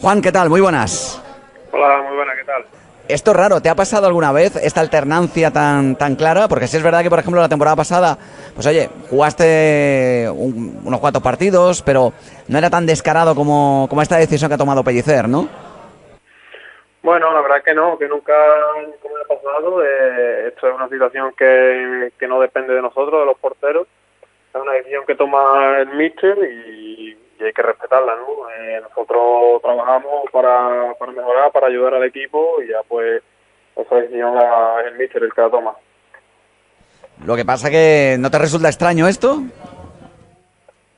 Juan, ¿qué tal? Muy buenas. Hola, muy buenas, ¿qué tal? Esto es raro, ¿te ha pasado alguna vez esta alternancia tan, tan clara? Porque si es verdad que, por ejemplo, la temporada pasada, pues oye, jugaste unos cuantos partidos, pero no era tan descarado como, como esta decisión que ha tomado Pellicer, ¿no? Bueno, la verdad que no, que nunca como ha pasado. Eh, esto es una situación que, que no depende de nosotros, de los porteros. Es una decisión que toma el míster y, hay que respetarla, ¿no? Eh, nosotros trabajamos para, para mejorar, para ayudar al equipo y ya pues esa decisión la, es el míster el que la toma. Lo que pasa que no te resulta extraño esto.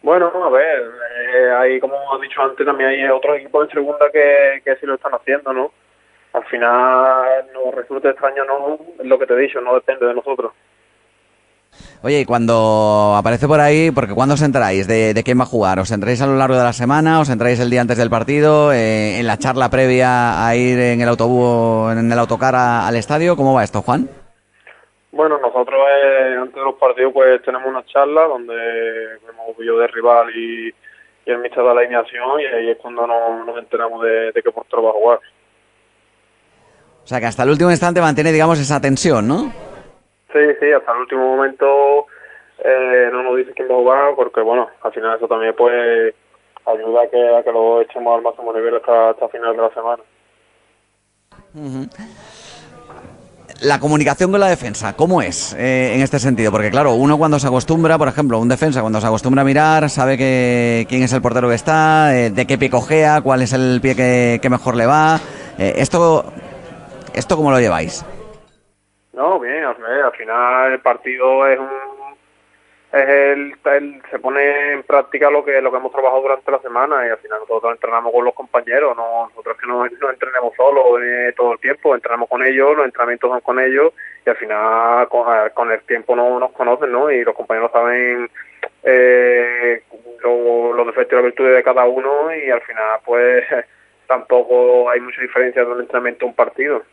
Bueno, a ver, eh, hay como has dicho antes también hay otros equipos en segunda que, que sí lo están haciendo, ¿no? al final nos resulta extraño no lo que te he dicho, no depende de nosotros. Oye, y cuando aparece por ahí, porque ¿cuándo os enteráis de, de, quién va a jugar? ¿Os entráis a lo largo de la semana? ¿Os entráis el día antes del partido? Eh, ¿En la charla previa a ir en el autobús, en el autocar al estadio? ¿Cómo va esto, Juan? Bueno, nosotros eh, antes de los partidos pues tenemos una charla donde vemos yo de rival y, el mister de la alineación y ahí es cuando nos, enteramos de, de qué portero va a jugar. O sea que hasta el último instante mantiene, digamos, esa tensión, ¿no? Sí, sí, hasta el último momento eh, no nos dice quién va a jugar, porque bueno, al final eso también puede ayuda a que, que lo echemos al máximo nivel hasta, hasta final de la semana. La comunicación con la defensa, ¿cómo es eh, en este sentido? Porque claro, uno cuando se acostumbra, por ejemplo, un defensa cuando se acostumbra a mirar, sabe que quién es el portero que está, eh, de qué pie cojea, cuál es el pie que, que mejor le va. esto ¿Esto cómo lo lleváis? No, bien, al final el partido es un es el, se pone en práctica lo que lo que hemos trabajado durante la semana y al final nosotros entrenamos con los compañeros, no nosotros que no, no entrenemos solos eh, todo el tiempo, entrenamos con ellos, los entrenamientos son con ellos y al final con, el tiempo no nos conocen, ¿no? Y los compañeros saben eh, los defectos y las virtudes de cada uno y al final pues tampoco hay mucha diferencia de un entrenamiento a un partido.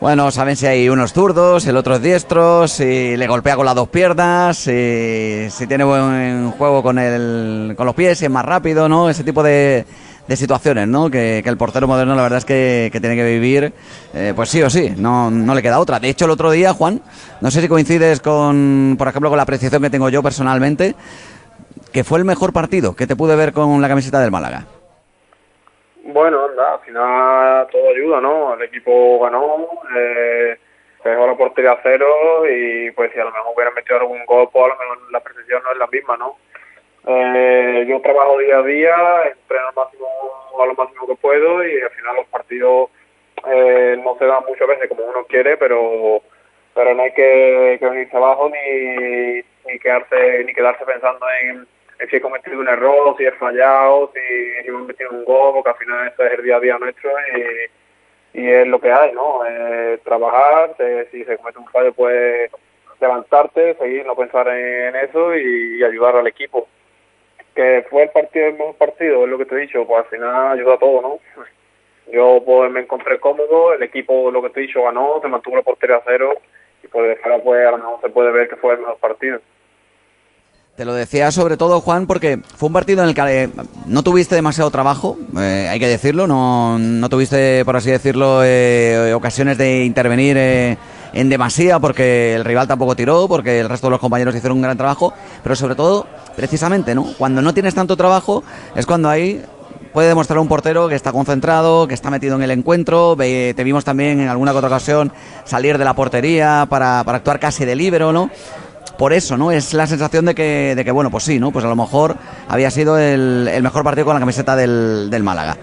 Bueno, saben si hay unos zurdos, el otro es diestro, si le golpea con las dos piernas, si, tiene buen juego con, el, con los pies, si es más rápido, ¿no? Ese tipo de, de situaciones, ¿no? Que, el portero moderno la verdad es que, tiene que vivir, eh, pues sí o sí, no, no le queda otra. De hecho, el otro día, Juan, no sé si coincides con, por ejemplo, con la apreciación que tengo yo personalmente, que fue el mejor partido que te pude ver con la camiseta del Málaga. Bueno, anda, al final todo ayuda, ¿no? El equipo ganó, eh, dejó la portería a cero y pues si a lo mejor hubieran metido algún gol, pues a lo mejor la precisión no es la misma, ¿no? Eh, yo trabajo día a día, entreno al máximo, a lo máximo que puedo y al final los partidos eh, no se dan muchas veces como uno quiere, pero pero no hay que, que venirse abajo ni, ni quedarse ni quedarse pensando en si he cometido un error, si he fallado, si, hemos metido un gol, porque al final eso es el día a día nuestro y, y es lo que hay, ¿no? Eh, trabajar, si se comete un fallo, pues levantarte, seguir, no pensar en, eso y, ayudar al equipo. Que fue el partido el mejor partido, es lo que te he dicho, pues al final ayuda a todo, ¿no? Yo pues me encontré cómodo, el equipo, lo que te he dicho, ganó, se mantuvo la portería a cero y pues de pues a lo mejor se puede ver que fue el mejor partido. Te lo decía sobre todo, Juan, porque fue un partido en el que eh, no tuviste demasiado trabajo, eh, hay que decirlo, no, no tuviste, por así decirlo, eh, ocasiones de intervenir en demasía, porque el rival tampoco tiró, porque el resto de los compañeros hicieron un gran trabajo, pero sobre todo, precisamente, ¿no? Cuando no tienes tanto trabajo, es cuando ahí puede demostrar un portero que está concentrado, que está metido en el encuentro. Te vimos también en alguna otra ocasión salir de la portería para, para actuar casi de libero, ¿no? Por eso, ¿no? Es la sensación de que, de que bueno, pues sí, ¿no? Pues a lo mejor había sido el, mejor partido con la camiseta del, del Málaga.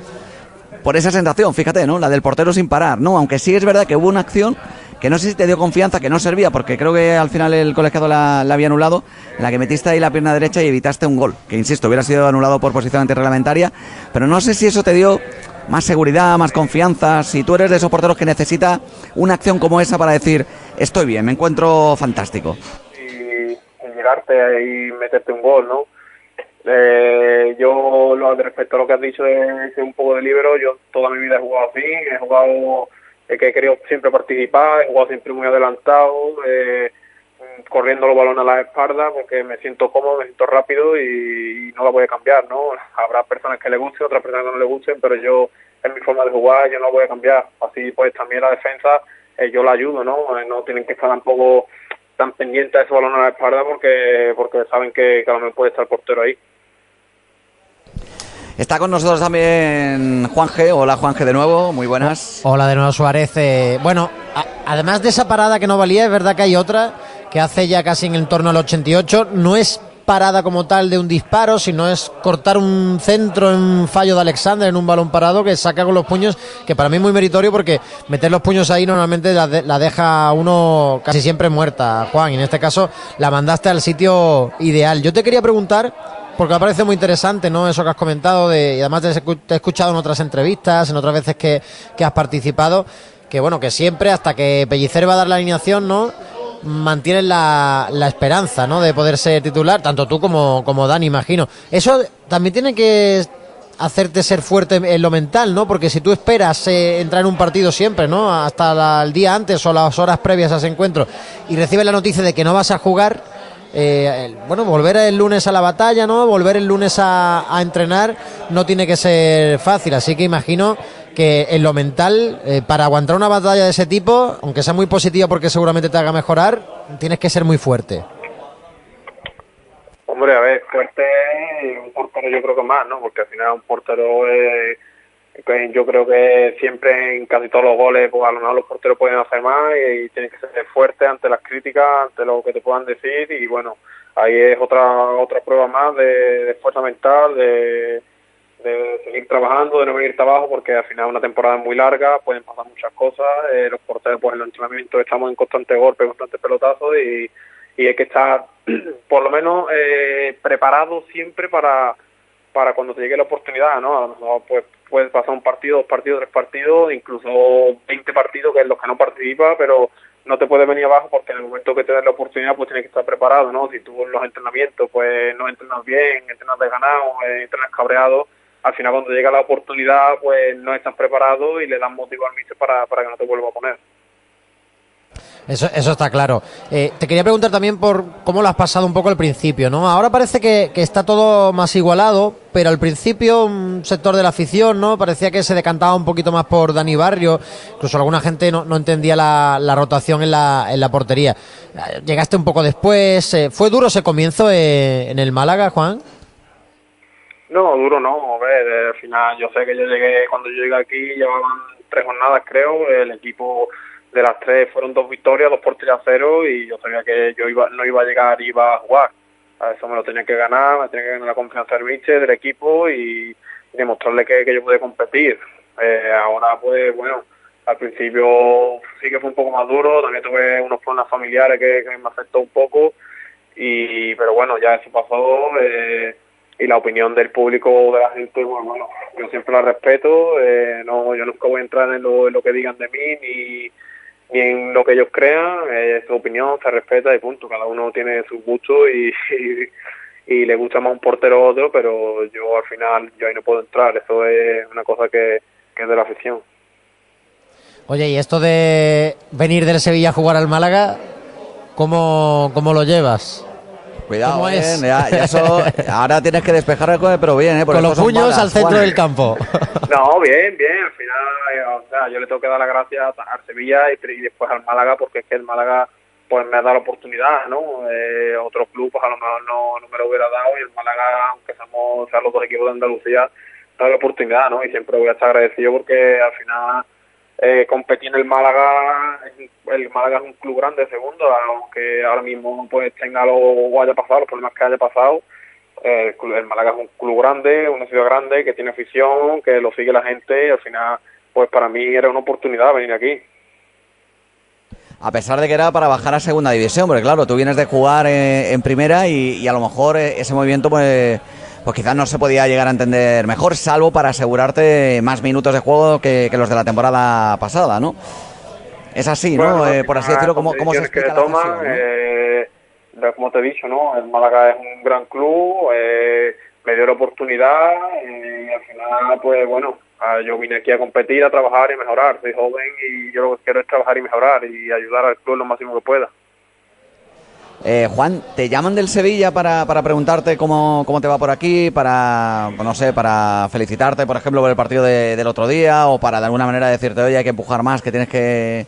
Por esa sensación, fíjate, ¿no? La del portero sin parar, ¿no? Aunque sí es verdad que hubo una acción que no sé si te dio confianza, que no servía, porque creo que al final el colegiado la, había anulado, en la que metiste ahí la pierna derecha y evitaste un gol, que insisto, hubiera sido anulado por posición antirreglamentaria, pero no sé si eso te dio más seguridad, más confianza, si tú eres de esos porteros que necesita una acción como esa para decir, estoy bien, me encuentro fantástico y meterte un gol, ¿no? Eh, yo, lo, respecto a lo que has dicho de ser un poco de libero, yo toda mi vida he jugado así, he jugado, que he querido siempre participar, he jugado siempre muy adelantado, eh, corriendo los balones a la espalda porque me siento cómodo, me siento rápido y, no la voy a cambiar, ¿no? Habrá personas que le gusten, otras personas que no le gusten, pero yo, es mi forma de jugar, yo no la voy a cambiar. Así pues también la defensa, eh, yo la ayudo, ¿no? Eh, no tienen que estar tampoco tan pendientes de ese balón a la espalda porque porque saben que, que a lo mejor puede estar el portero ahí. Está con nosotros también Juan G. Hola Juan G de nuevo, muy buenas. Hola de nuevo Suárez. Eh, bueno, además de esa parada que no valía, es verdad que hay otra que hace ya casi en el torno al 88. No es parada como tal de un disparo, sino es cortar un centro en fallo de Alexander en un balón parado que saca con los puños, que para mí es muy meritorio porque meter los puños ahí normalmente la, la deja uno casi siempre muerta, Juan, y en este caso la mandaste al sitio ideal. Yo te quería preguntar porque me parece muy interesante, ¿no? Eso que has comentado, de, y además te he escuchado en otras entrevistas, en otras veces que, has participado, que bueno, que siempre hasta que Pellicer va a dar la alineación, ¿no? Mantienes la, la esperanza, ¿no? De poder ser titular, tanto tú como, como Dani, imagino. Eso también tiene que hacerte ser fuerte en lo mental, ¿no? Porque si tú esperas eh, entrar en un partido siempre, ¿no? Hasta el día antes o las horas previas a ese encuentro y recibes la noticia de que no vas a jugar, eh, bueno, volver el lunes a la batalla, ¿no? Volver el lunes a, entrenar no tiene que ser fácil, así que imagino que en lo mental, eh, para aguantar una batalla de ese tipo, aunque sea muy positiva porque seguramente te haga mejorar, tienes que ser muy fuerte. Hombre, a ver, fuerte un portero yo creo que más, ¿no? Porque al final un portero es yo creo que siempre en casi todos los goles, pues a lo mejor los porteros pueden hacer más y, tienen que ser fuertes ante las críticas, ante lo que te puedan decir y bueno, ahí es otra otra prueba más de, fuerza mental, de, seguir trabajando, de no venir abajo porque al final una temporada muy larga, pueden pasar muchas cosas, eh, los porteros pues en los entrenamientos estamos en constante golpe, constante pelotazo y, y hay que estar por lo menos eh, preparados siempre para para cuando te llegue la oportunidad, ¿no? A lo mejor pues puedes pasar un partido, dos partidos, tres partidos, incluso 20 partidos que es los que no participa, pero no te puedes venir abajo porque en el momento que te den la oportunidad pues tienes que estar preparado, ¿no? Si tú en los entrenamientos pues no entrenas bien, entrenas desganado, eh, entrenas cabreado, al final cuando llega la oportunidad pues no estás preparado y le das motivo al míster para, para que no te vuelva a poner. Eso, eso está claro. Eh, te quería preguntar también por cómo lo has pasado un poco al principio, ¿no? Ahora parece que, está todo más igualado, pero al principio un sector de la afición, ¿no? Parecía que se decantaba un poquito más por Dani Barrio, incluso alguna gente no, no entendía la, la, rotación en la, en la portería. Llegaste un poco después, eh, ¿fue duro ese comienzo eh, en el Málaga, Juan? No, duro no, a ver, al final yo sé que yo llegué, cuando yo llegué aquí llevaban tres jornadas creo, el equipo de las tres fueron dos victorias, dos por tres a cero y yo sabía que yo iba, no iba a llegar, iba a jugar. A eso me lo tenía que ganar, me tenía que ganar la confianza del biche, del equipo y, demostrarle que, yo pude competir. Eh, ahora pues bueno, al principio sí que fue un poco más duro, también tuve unos problemas familiares que, me afectó un poco, y pero bueno, ya eso pasó eh, y la opinión del público de la gente, pues, bueno, yo siempre la respeto, eh, no, yo nunca voy a entrar en lo, en lo que digan de mí ni y en lo que ellos crean, es su opinión se respeta y punto. Cada uno tiene su gusto y, y, le gusta más un portero o otro, pero yo al final yo ahí no puedo entrar. Eso es una cosa que, que es de la afición. Oye, ¿y esto de venir del Sevilla a jugar al Málaga, cómo, cómo lo llevas? Cuidado, ya, ahora tienes que despejar pero bien, ¿eh? Con los puños al centro del campo. No, bien, bien. Al final, eh, o sea, yo le tengo que dar las gracias a Sevilla y, después al Málaga, porque es que el Málaga pues me ha dado la oportunidad, ¿no? Eh, otros clubes pues, a lo mejor no, no me lo hubiera dado y el Málaga, aunque somos los dos equipos de Andalucía, ha dado la oportunidad, ¿no? Y siempre voy a estar agradecido porque al final eh, competir en el Málaga, el Málaga es un club grande, segundo, aunque ahora mismo pues tenga lo o haya pasado, los problemas que haya pasado, eh, el Málaga es un club grande, una ciudad grande que tiene afición, que lo sigue la gente y al final pues para mí era una oportunidad venir aquí. A pesar de que era para bajar a segunda división, porque claro, tú vienes de jugar eh, en primera y, a lo mejor ese movimiento pues pues quizás no se podía llegar a entender mejor, salvo para asegurarte más minutos de juego que, los de la temporada pasada, ¿no? Es así, ¿no? Eh, por así decirlo, ¿cómo, cómo se explica toma, eh, como te he dicho, ¿no? El Málaga es un gran club, eh, me dio la oportunidad y al final, pues bueno, yo vine aquí a competir, a trabajar y mejorar. Soy joven y yo lo que quiero es trabajar y mejorar y ayudar al club lo máximo que pueda. Eh, Juan, ¿te llaman del Sevilla para, para preguntarte cómo, cómo, te va por aquí? Para, no sé, para felicitarte, por ejemplo, por el partido de, del otro día o para de alguna manera decirte, oye, hay que empujar más, que tienes que,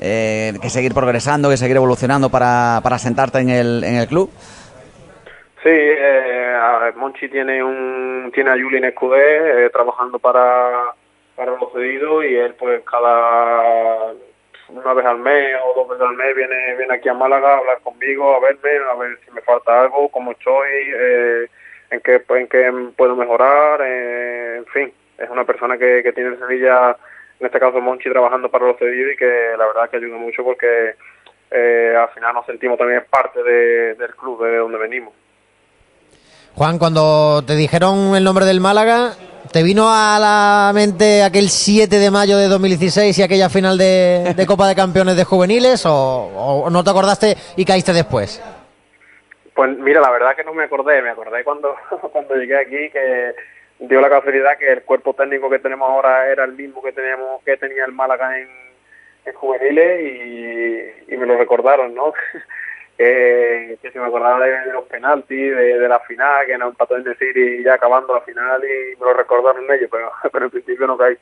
eh, que seguir progresando, que seguir evolucionando para, para sentarte en el, en el club? Sí, eh, Monchi tiene un tiene a Julien Escudé eh, trabajando para, para los cedidos y él pues cada una vez al mes o dos veces al mes viene viene aquí a Málaga a hablar conmigo, a verme, a ver si me falta algo, cómo estoy, eh, en qué en qué puedo mejorar, eh, en fin, es una persona que, que tiene en Sevilla, en este caso Monchi, trabajando para los cedidos y que la verdad que ayuda mucho porque eh, al final nos sentimos también parte de, del club, de donde venimos. Juan, cuando te dijeron el nombre del Málaga, ¿te vino a la mente aquel 7 de mayo de 2016 y aquella final de, de Copa de Campeones de Juveniles o, o, no te acordaste y caíste después? Pues mira, la verdad que no me acordé, me acordé cuando, cuando llegué aquí que dio la casualidad que el cuerpo técnico que tenemos ahora era el mismo que teníamos que tenía el Málaga en, en juveniles y, y me lo recordaron, ¿no? que, que si me acordaba de, de los penaltis, de, de, la final, que nos empató en decir y ya acabando la final y me lo recordaron ellos, pero, pero en principio no caí.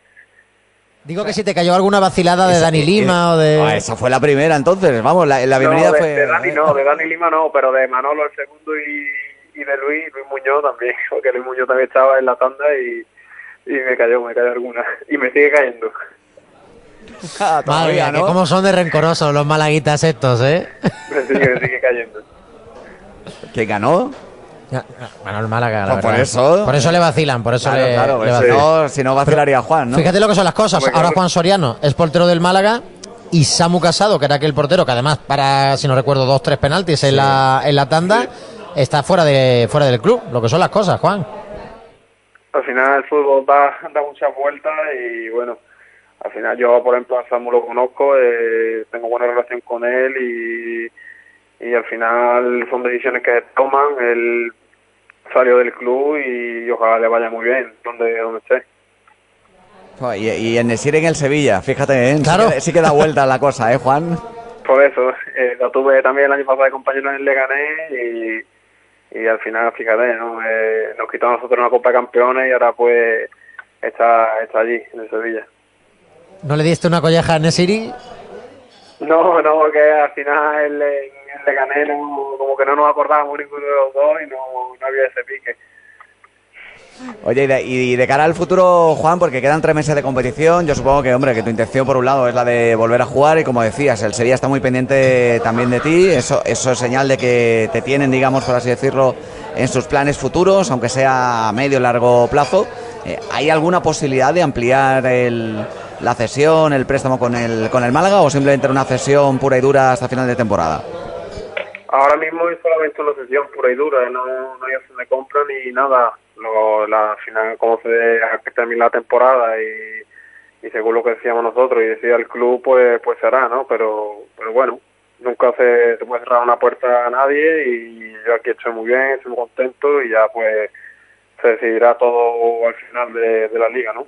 Digo que si te cayó alguna vacilada de Dani Lima o de... Ah, esa fue la primera entonces, vamos, la, la bienvenida no, de, fue... De Dani no, de Dani Lima no, pero de Manolo el segundo y, y de Luis, Luis Muñoz también, porque Luis Muñoz también estaba en la tanda y, y me cayó, me cayó alguna, y me sigue cayendo. Ah, Madre mía, ¿no? cómo son de rencorosos los malaguitas estos, ¿eh? Sigue, sigue cayendo. ¿Quién ganó? Bueno, el Málaga, la Pues por eso. Por eso le vacilan, por eso Claro, le, claro, le si vacilan. no, si no vacilaría Juan, ¿no? Fíjate lo que son las cosas. Hombre, Ahora claro. Juan Soriano es portero del Málaga y Samu Casado, que era aquel portero que además para, si no recuerdo, dos, tres penaltis en la, en la tanda, está fuera de fuera del club. Lo que son las cosas, Juan. Al final el fútbol da, da muchas vueltas y bueno, al final yo por ejemplo a Samu lo conozco, eh, tengo buena relación con él y, y al final son decisiones que toman, él salió del club y ojalá le vaya muy bien donde, donde esté. Y, y en Nesir en el Sevilla, fíjate, ¿eh? Claro. Sí, que, sí que da vuelta la cosa, ¿eh, Juan? Por eso, eh, lo tuve también el año pasado de compañero en el Leganés y, y al final, fíjate, ¿no? Eh, nos quitó a nosotros una Copa de Campeones y ahora pues está, está allí, en el Sevilla. ¿No le diste una colleja a Nesiri? No, no, porque al final el, el Leganés no, como que no nos acordábamos ninguno de los dos y no, no había ese pique. Oye, y de, y de cara al futuro, Juan, porque quedan tres meses de competición, yo supongo que, hombre, que tu intención por un lado es la de volver a jugar y como decías, el Sevilla está muy pendiente también de ti, eso, eso es señal de que te tienen, digamos, por así decirlo, en sus planes futuros, aunque sea a medio o largo plazo. Eh, ¿Hay alguna posibilidad de ampliar el, la cesión, el préstamo con el, con el Málaga o simplemente una cesión pura y dura hasta final de temporada? Ahora mismo es solamente una sesión pura y dura, no, no hay opción de compra ni nada. Luego, la al final, como se que termine la temporada y, según lo que decíamos nosotros y decía el club, pues pues se hará, ¿no? Pero, pero bueno, nunca se, se puede cerrar una puerta a nadie y yo aquí estoy muy bien, estoy muy contento y ya pues se decidirá todo al final de, de la liga, ¿no?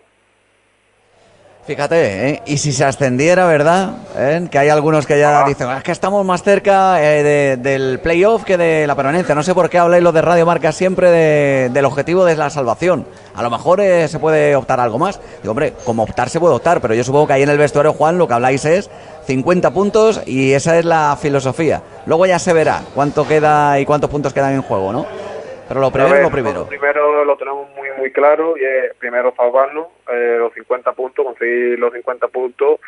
Fíjate, ¿eh? y si se ascendiera, ¿verdad? ¿Eh? Que hay algunos que ya Ah. dicen, es que estamos más cerca eh, de- del playoff que de la permanencia. No sé por qué habláis los de Radio Marca siempre de- del objetivo de la salvación. A lo mejor eh, se puede optar algo más. Digo, hombre, como optar se puede optar, pero yo supongo que ahí en el vestuario, Juan, lo que habláis es 50 puntos y esa es la filosofía. Luego ya se verá cuánto queda y cuántos puntos quedan en juego, ¿no? Pero lo primero ver, lo primero. Lo primero lo tenemos muy claro y es primero salvarnos eh, los 50 puntos, conseguir los 50 puntos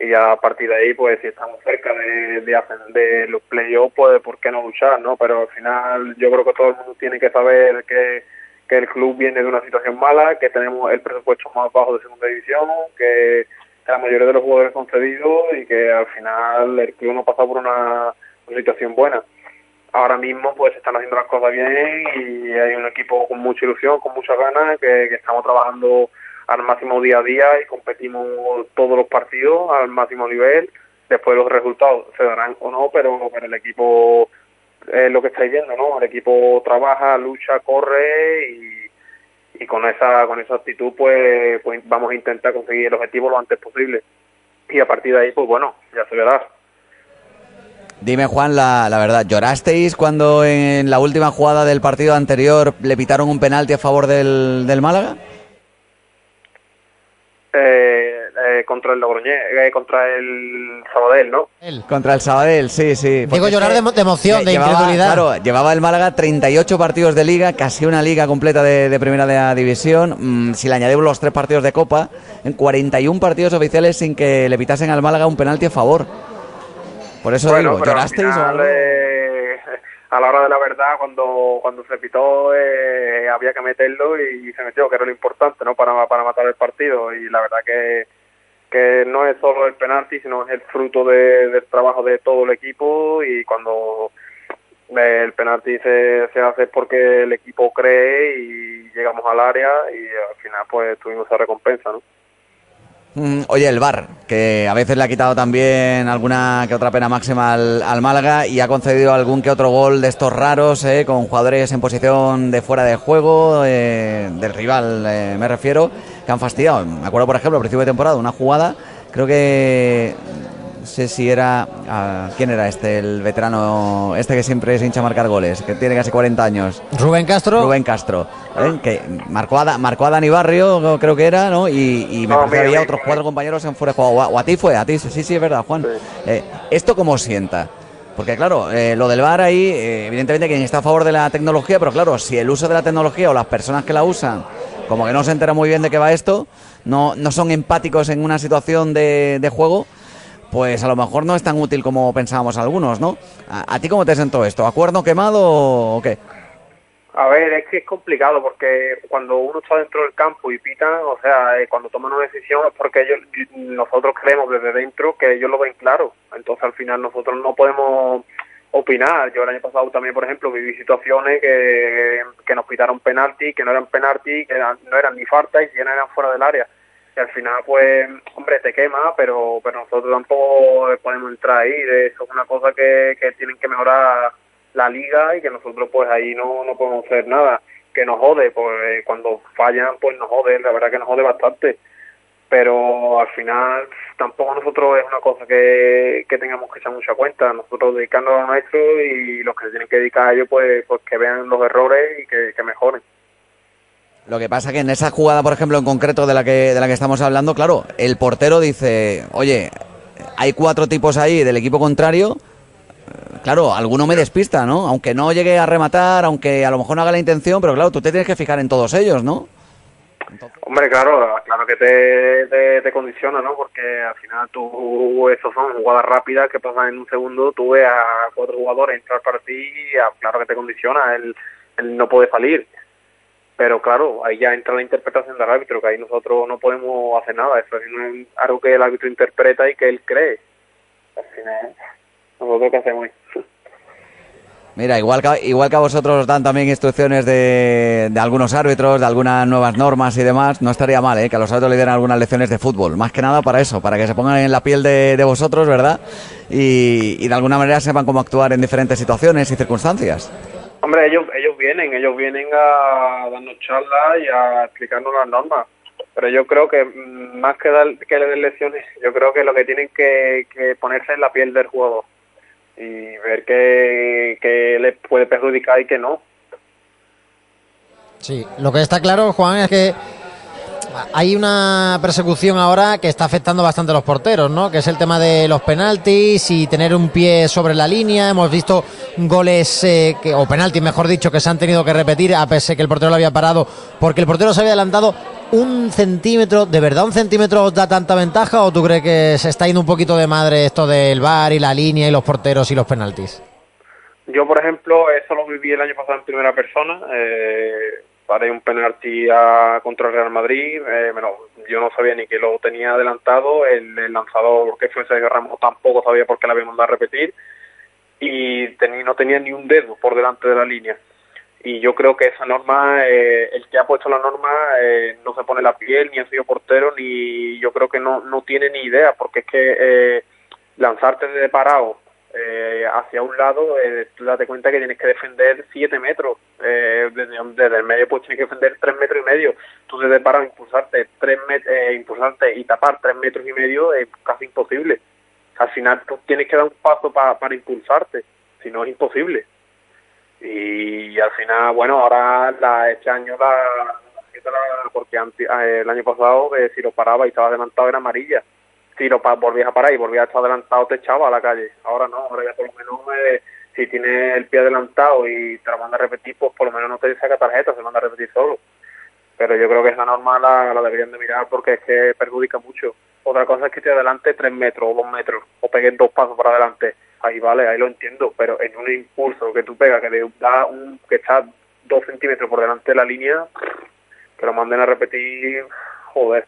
y a partir de ahí pues si estamos cerca de, de, de los playoffs pues por qué no luchar, ¿no? Pero al final yo creo que todo el mundo tiene que saber que, que el club viene de una situación mala, que tenemos el presupuesto más bajo de segunda división, que, la mayoría de los jugadores son cedidos y que al final el club no pasa por una situación buena ahora mismo pues están haciendo las cosas bien y hay un equipo con mucha ilusión, con muchas ganas, que, que estamos trabajando al máximo día a día y competimos todos los partidos al máximo nivel. Después los resultados se darán o no, pero, pero el equipo es lo que estáis viendo, ¿no? El equipo trabaja, lucha, corre y, y con esa con esa actitud pues, pues vamos a intentar conseguir el objetivo lo antes posible. Y a partir de ahí, pues bueno, ya se verá. Dime, Juan, la, la, verdad, ¿llorasteis cuando en la última jugada del partido anterior le pitaron un penalti a favor del, del Málaga? Eh, eh, contra el Logroñés, eh, contra el Sabadell, ¿no? Contra el Sabadell, sí, sí. Digo llorar de, de, emoción, de llevaba, incredulidad. Claro, llevaba el Málaga 38 partidos de liga, casi una liga completa de, de primera de la división. Mm, si le añadimos los tres partidos de Copa, en 41 partidos oficiales sin que le pitasen al Málaga un penalti a favor. Por eso bueno, digo, ¿llorasteis final, o algo? eh, a la hora de la verdad, cuando cuando se pitó, eh, había que meterlo y se metió, que era lo importante, ¿no? Para, para matar el partido. Y la verdad que, que no es solo el penalti, sino es el fruto de, del trabajo de todo el equipo. Y cuando eh, el penalti se, se hace porque el equipo cree y llegamos al área y al final, pues tuvimos esa recompensa, ¿no? Mm, Oye, el VAR, que a veces le ha quitado también alguna que otra pena máxima al, Málaga y ha concedido algún que otro gol de estos raros, eh, con jugadores en posición de fuera de juego, eh, del rival, eh, me refiero, que han fastidiado. Me acuerdo, por ejemplo, al principio de temporada, una jugada, creo que. Sé si era. ah, ¿Quién era este? El veterano, este que siempre se hincha a marcar goles, que tiene casi 40 años. Rubén Castro. Rubén Castro, ¿eh? que marcó a, Da- marcó a Dani Barrio, creo que era, ¿no? Y, y me No, parece que había otros cuatro compañeros en fuera de juego. O a, o a ti fue, a ti, sí, sí, es verdad, Juan. Eh, ¿Esto cómo sienta? Porque claro, eh, lo del VAR ahí, eh, evidentemente quien está a favor de la tecnología, pero claro, si el uso de la tecnología o las personas que la usan, como que no se enteran muy bien de qué va esto, no, no son empáticos en una situación de, de juego, pues a lo mejor no es tan útil como pensábamos algunos, ¿no? ¿A, ti cómo te sentó esto? ¿Acuerdo quemado o qué? A ver, es que es complicado porque cuando uno está dentro del campo y pitan, o sea, eh, cuando toman una decisión es porque ellos, nosotros creemos desde dentro que ellos lo ven claro. Entonces al final nosotros no podemos opinar. Yo el año pasado también, por ejemplo, viví situaciones que, que nos pitaron penalti, que no eran penalti, que no eran ni falta y si eran fuera del área. Y al final, pues, hombre, te quema, pero pero nosotros tampoco podemos entrar ahí. Eso es una cosa que, que tienen que mejorar la liga y que nosotros pues ahí no, no podemos hacer nada. Que nos jode pues eh, cuando fallan pues nos jode la verdad que nos jode bastante. Pero al final tampoco nosotros es una cosa que, que tengamos que echar mucha cuenta. Nosotros dedicarnos a lo nuestro y los que se tienen que dedicar a ello pues, pues que vean los errores y que, que mejoren Lo que pasa que en esa jugada, por ejemplo, en concreto de la que de la que estamos hablando, claro, el portero dice, oye, hay cuatro tipos ahí del equipo contrario. eh, Claro, alguno me despista, ¿no? Aunque no llegue a rematar, aunque a lo mejor no haga la intención, pero claro, tú te tienes que fijar en todos ellos, ¿no? Hombre, claro, claro que te, te, condiciona, ¿no? Porque al final tú, esos son jugadas rápidas que pasan en un segundo, tú ves a cuatro jugadores entrar para ti y a- claro que te condiciona, él, él no puede salir. Pero claro, ahí ya entra la interpretación del árbitro, que ahí nosotros no podemos hacer nada, eso es algo que el árbitro interpreta y que él cree. Al final, nosotros qué hacemos? Mira, igual que, igual que a vosotros os dan también instrucciones de, de algunos árbitros, de algunas nuevas normas y demás, no estaría mal, ¿eh? Que a los árbitros le dieran algunas lecciones de fútbol. Más que nada para eso, para que se pongan en la piel de, de vosotros, ¿verdad? Y, y de alguna manera sepan cómo actuar en diferentes situaciones y circunstancias. Hombre, ellos ellos vienen, ellos vienen a darnos charlas y a explicarnos las normas. Pero yo creo que mm, más que, dar, que le den lecciones, yo creo que lo que tienen que, ponerse en la piel del jugador y ver que, que les puede perjudicar y que no. Sí, lo que está claro, Juan, es que hay una persecución ahora que está afectando bastante a los porteros, ¿no? Que es el tema de los penaltis y tener un pie sobre la línea. Hemos visto goles, eh, que, o penaltis, mejor dicho, que se han tenido que repetir a pesar que el portero lo había parado, porque el portero se había adelantado un centímetro. ¿De verdad un centímetro os da tanta ventaja o tú crees que se está yendo un poquito de madre esto del bar y la línea y los porteros y los penaltis? Yo, por ejemplo, eso lo viví el año pasado en primera persona. Eh, paré un penalti a, contra el Real Madrid. eh, lo- yo no sabía ni que lo tenía adelantado. El, lanzador que fue Sergio Ramos tampoco sabía por qué le habían mandado a repetir. Y tení- no tenía ni un dedo por delante de la línea. Y yo creo que esa norma, eh, el que ha puesto la norma, eh, no se pone la piel, ni ha sido portero, ni yo creo que no, no tiene ni idea, porque es que eh, lanzarte desde parado eh, hacia un lado, eh, tú date cuenta que tienes que defender 7 metros. Eh, desde, el medio pues tienes que defender 3 metros y medio. Tú desde parado impulsarte, tres eh, impulsarte y tapar 3 metros y medio es casi imposible. al final tú tienes que dar un paso para impulsarte, si no es imposible. Y al final, bueno, ahora la, este año la, porque eh, el año pasado si lo paraba y estaba adelantado era amarilla. Si lo volvías a parar y volvías a estar adelantado te echaba a la calle. Ahora no, ahora ya por lo menos eh, si tienes el pie adelantado y te la manda a repetir, pues por lo menos no te saca tarjeta, se manda a repetir solo. Pero yo creo que esa norma la, deberían de mirar porque es que perjudica mucho. Otra cosa es que te adelante tres metros o dos metros o pegues dos pasos para adelante. Ahí vale, ahí lo entiendo, pero en un impulso que tú pegas que da un que está dos centímetros por delante de la línea, que lo manden a repetir, joder.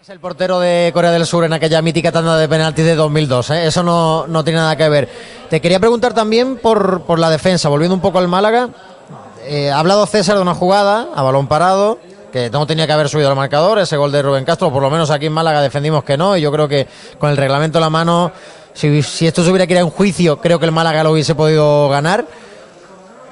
Es el portero de Corea del Sur en aquella mítica tanda de penaltis de 2002, ¿eh? eso no, no tiene nada que ver. Te quería preguntar también por, por la defensa, volviendo un poco al Málaga. Eh, ha hablado César de una jugada a balón parado, que no tenía que haber subido al marcador, ese gol de Rubén Castro, por lo menos aquí en Málaga defendimos que no, y yo creo que con el reglamento en la mano, si, esto se hubiera quedado en juicio, creo que el Málaga lo hubiese podido ganar.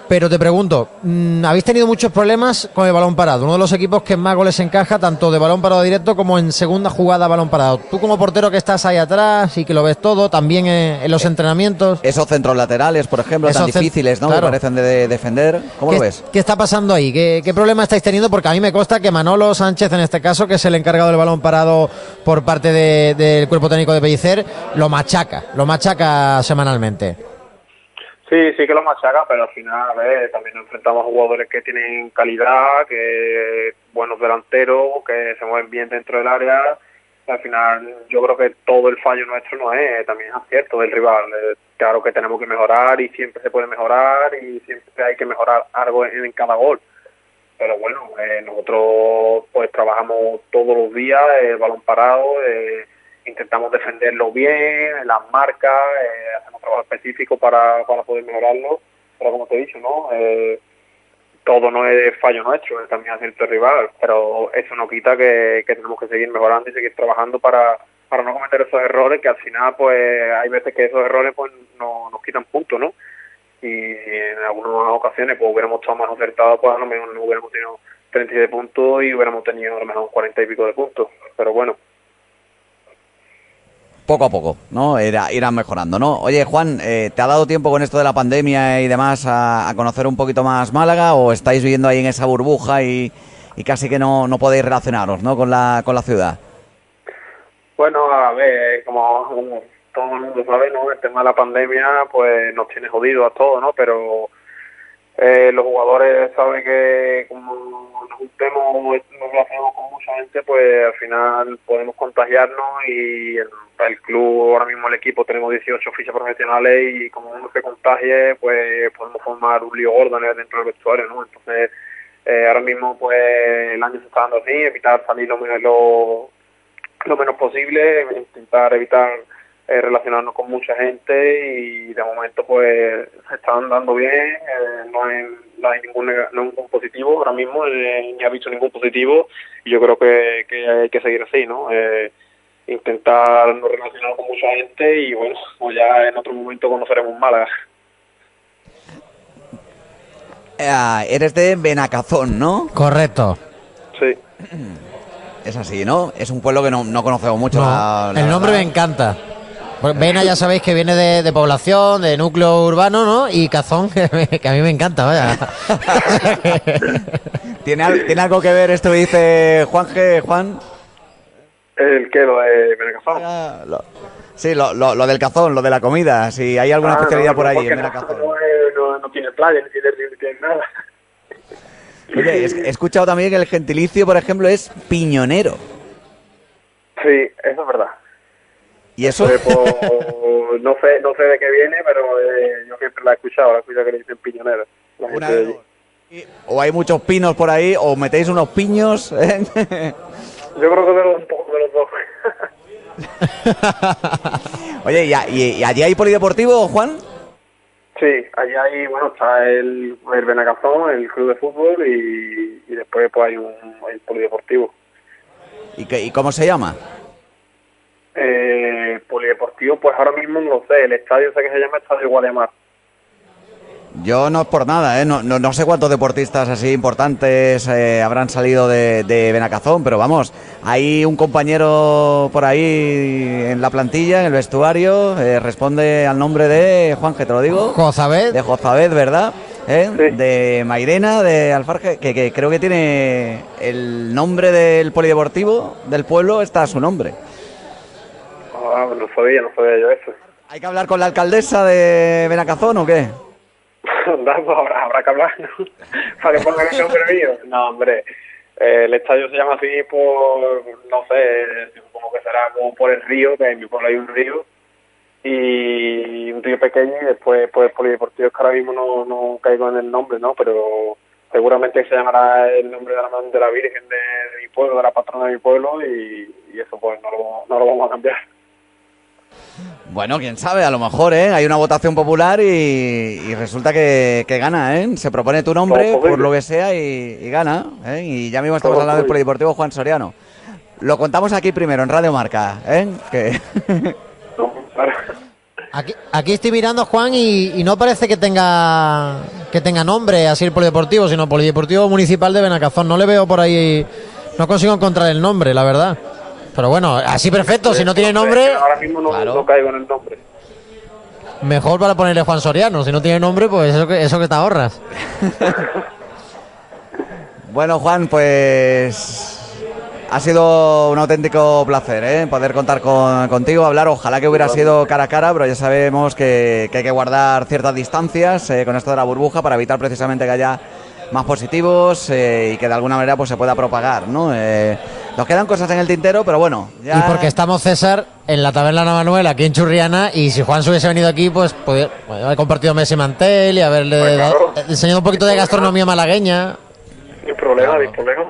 Pero te pregunto, mm, ¿habéis tenido muchos problemas con el balón parado? Uno de los equipos que más goles encaja, tanto de balón parado directo como en segunda jugada balón parado. Tú como portero que estás ahí atrás y que lo ves todo, también en, los entrenamientos. Esos centros laterales, por ejemplo, tan difíciles, ¿no? Que parecen de, defender. ¿Cómo lo ves? ¿Qué está pasando ahí? ¿Qué, ¿Qué, problema estáis teniendo? Porque a mí me consta que Manolo Sánchez, en este caso, que es el encargado del balón parado por parte del cuerpo técnico de Pellicer, lo machaca, lo machaca semanalmente. Sí, sí que lo machaca, pero al final, a también nos enfrentamos a jugadores que tienen calidad, que buenos delanteros, que se mueven bien dentro del área. Al final, yo creo que todo el fallo nuestro no es, también es acierto del rival. Eh, claro que tenemos que mejorar y siempre se puede mejorar y siempre hay que mejorar algo en, cada gol. Pero bueno, eh, nosotros pues trabajamos todos los días, el eh, balón parado, eh, intentamos defenderlo bien, en las marcas, eh, hacemos trabajo específico para, para poder mejorarlo, pero como te he dicho, ¿no? Eh, todo no es fallo nuestro, es también acierto rival, pero eso no quita que, tenemos que seguir mejorando y seguir trabajando para, para no cometer esos errores que al final pues hay veces que esos errores pues no, nos quitan puntos, ¿no? Y en algunas ocasiones pues hubiéramos estado más acertados, pues a lo mejor no hubiéramos tenido 37 puntos y hubiéramos tenido a lo mejor 40 y pico de puntos, pero bueno, poco a poco, ¿no? irán mejorando, ¿no? Oye, Juan, eh, ¿te ha dado tiempo con esto de la pandemia y demás a, conocer un poquito más Málaga o estáis viviendo ahí en esa burbuja y, casi que no, no podéis relacionaros, ¿no? Con la, con la ciudad. Bueno, a ver, como, todo el mundo sabe, ¿no? El tema de la pandemia, pues nos tiene jodido a todos, ¿no? Pero eh, los jugadores saben que como nos juntemos, nos relacionamos con mucha gente, pues al final podemos contagiarnos y el el club, ahora mismo el equipo, tenemos 18 fichas profesionales y como uno se contagie, pues podemos formar un lío gordo dentro del vestuario, ¿no? Entonces, eh, ahora mismo, pues el año se está dando así, evitar salir lo, lo, lo menos posible, intentar evitar eh, relacionarnos con mucha gente y de momento, pues se están dando bien, eh, no, hay, no, hay ningún, ningún positivo ahora mismo, ni ha visto ningún positivo y yo creo que, que hay que seguir así, ¿no? intentar no relacionar con mucha gente y bueno, pues ya en otro momento conoceremos Málaga. Eh, eres de Benacazón, ¿no? Correcto. Sí. Es así, ¿no? Es un pueblo que no, no conocemos mucho. el nombre me encanta. Pues Vena ya sabéis que viene de, población, de núcleo urbano, ¿no? Y Cazón, que, a mí me encanta, vaya. ¿Tiene, ¿Tiene algo que ver esto que dice Juan G. Juan? El que lo de Benacazón. Ah, sí, lo, lo, del cazón, lo de la comida. Si hay alguna ah, especialidad por ahí en Benacazón. No, no, tiene playa, ni tiene, ni tiene nada. Oye, he escuchado también que el gentilicio, por ejemplo, es piñonero. Sí, eso es verdad. ¿Y eso? no, sé, no sé de qué viene, pero eh, yo siempre la he escuchado, la he escuchado que le dicen piñonero. o hay muchos pinos por ahí, o metéis unos piños. ¿eh? Yo creo que veo un poco de los dos. Oye, ¿y, y, allí hay polideportivo, Juan? Sí, allí hay, bueno, está el, el Benacazón, el club de fútbol y, y después pues hay un hay polideportivo. ¿Y, qué, ¿Y cómo se llama? Eh, polideportivo, pues ahora mismo no lo sé, el estadio sé que se llama Estadio Guademar. Yo no es por nada, ¿eh? no, no, no sé cuántos deportistas así importantes eh, habrán salido de, de Benacazón, pero vamos, hay un compañero por ahí en la plantilla, en el vestuario, eh, responde al nombre de Juan, que te lo digo. Jozabed. De Jozabed, ¿verdad? ¿Eh? Sí. De Mairena, de Alfarje, que, que creo que tiene el nombre del polideportivo del pueblo, está a su nombre. Ah, no sabía, no sabía yo eso. ¿Hay que hablar con la alcaldesa de Benacazón o qué? Pues habrá, habrá que hablar, ¿no? Para que pongan el nombre mío. No, hombre, eh, el estadio se llama así por, no sé, supongo que será como por el río, que en mi pueblo hay un río, y un río pequeño, y después pues polideportivo, es que ahora mismo no, no caigo en el nombre, ¿no? Pero seguramente se llamará el nombre de la, de la Virgen de, de mi pueblo, de la patrona de mi pueblo, y, y eso pues no lo, no lo vamos a cambiar. Bueno, quién sabe, a lo mejor, ¿eh? Hay una votación popular y, y resulta que, que gana, ¿eh? Se propone tu nombre, por lo que sea, y, y gana, ¿eh? Y ya mismo estamos hablando del. Polideportivo Juan Soriano. Lo contamos aquí primero, en Radio Marca, ¿eh? Que... ¿no? Claro. Aquí, aquí estoy mirando, Juan, y, y no parece que tenga que tenga nombre así el polideportivo, sino Polideportivo Municipal de Benacazón. No le veo por ahí, no consigo encontrar el nombre, la verdad. Pero bueno, así perfecto, si no tiene nombre, Ahora mismo no, Claro. no caigo en el nombre. mejor para ponerle Juan Soriano. Si no tiene nombre, pues eso que, eso que te ahorras. Bueno, Juan, pues ha sido un auténtico placer ¿eh? poder contar con- contigo, hablar. Ojalá que hubiera sido cara a cara, pero ya sabemos que, que hay que guardar ciertas distancias eh, con esto de la burbuja para evitar precisamente que haya más positivos eh, y que de alguna manera pues se pueda propagar. ¿no? Nos quedan cosas en el tintero, pero bueno. Ya... Y porque estamos, César, en la taberna Ana Manuel, aquí en Churriana, y si Juan se hubiese venido aquí, pues podía, bueno, haber compartido Messi Mantel y haberle Pues claro. dado- enseñado un poquito de gastronomía malagueña. Sin problema, sin problema.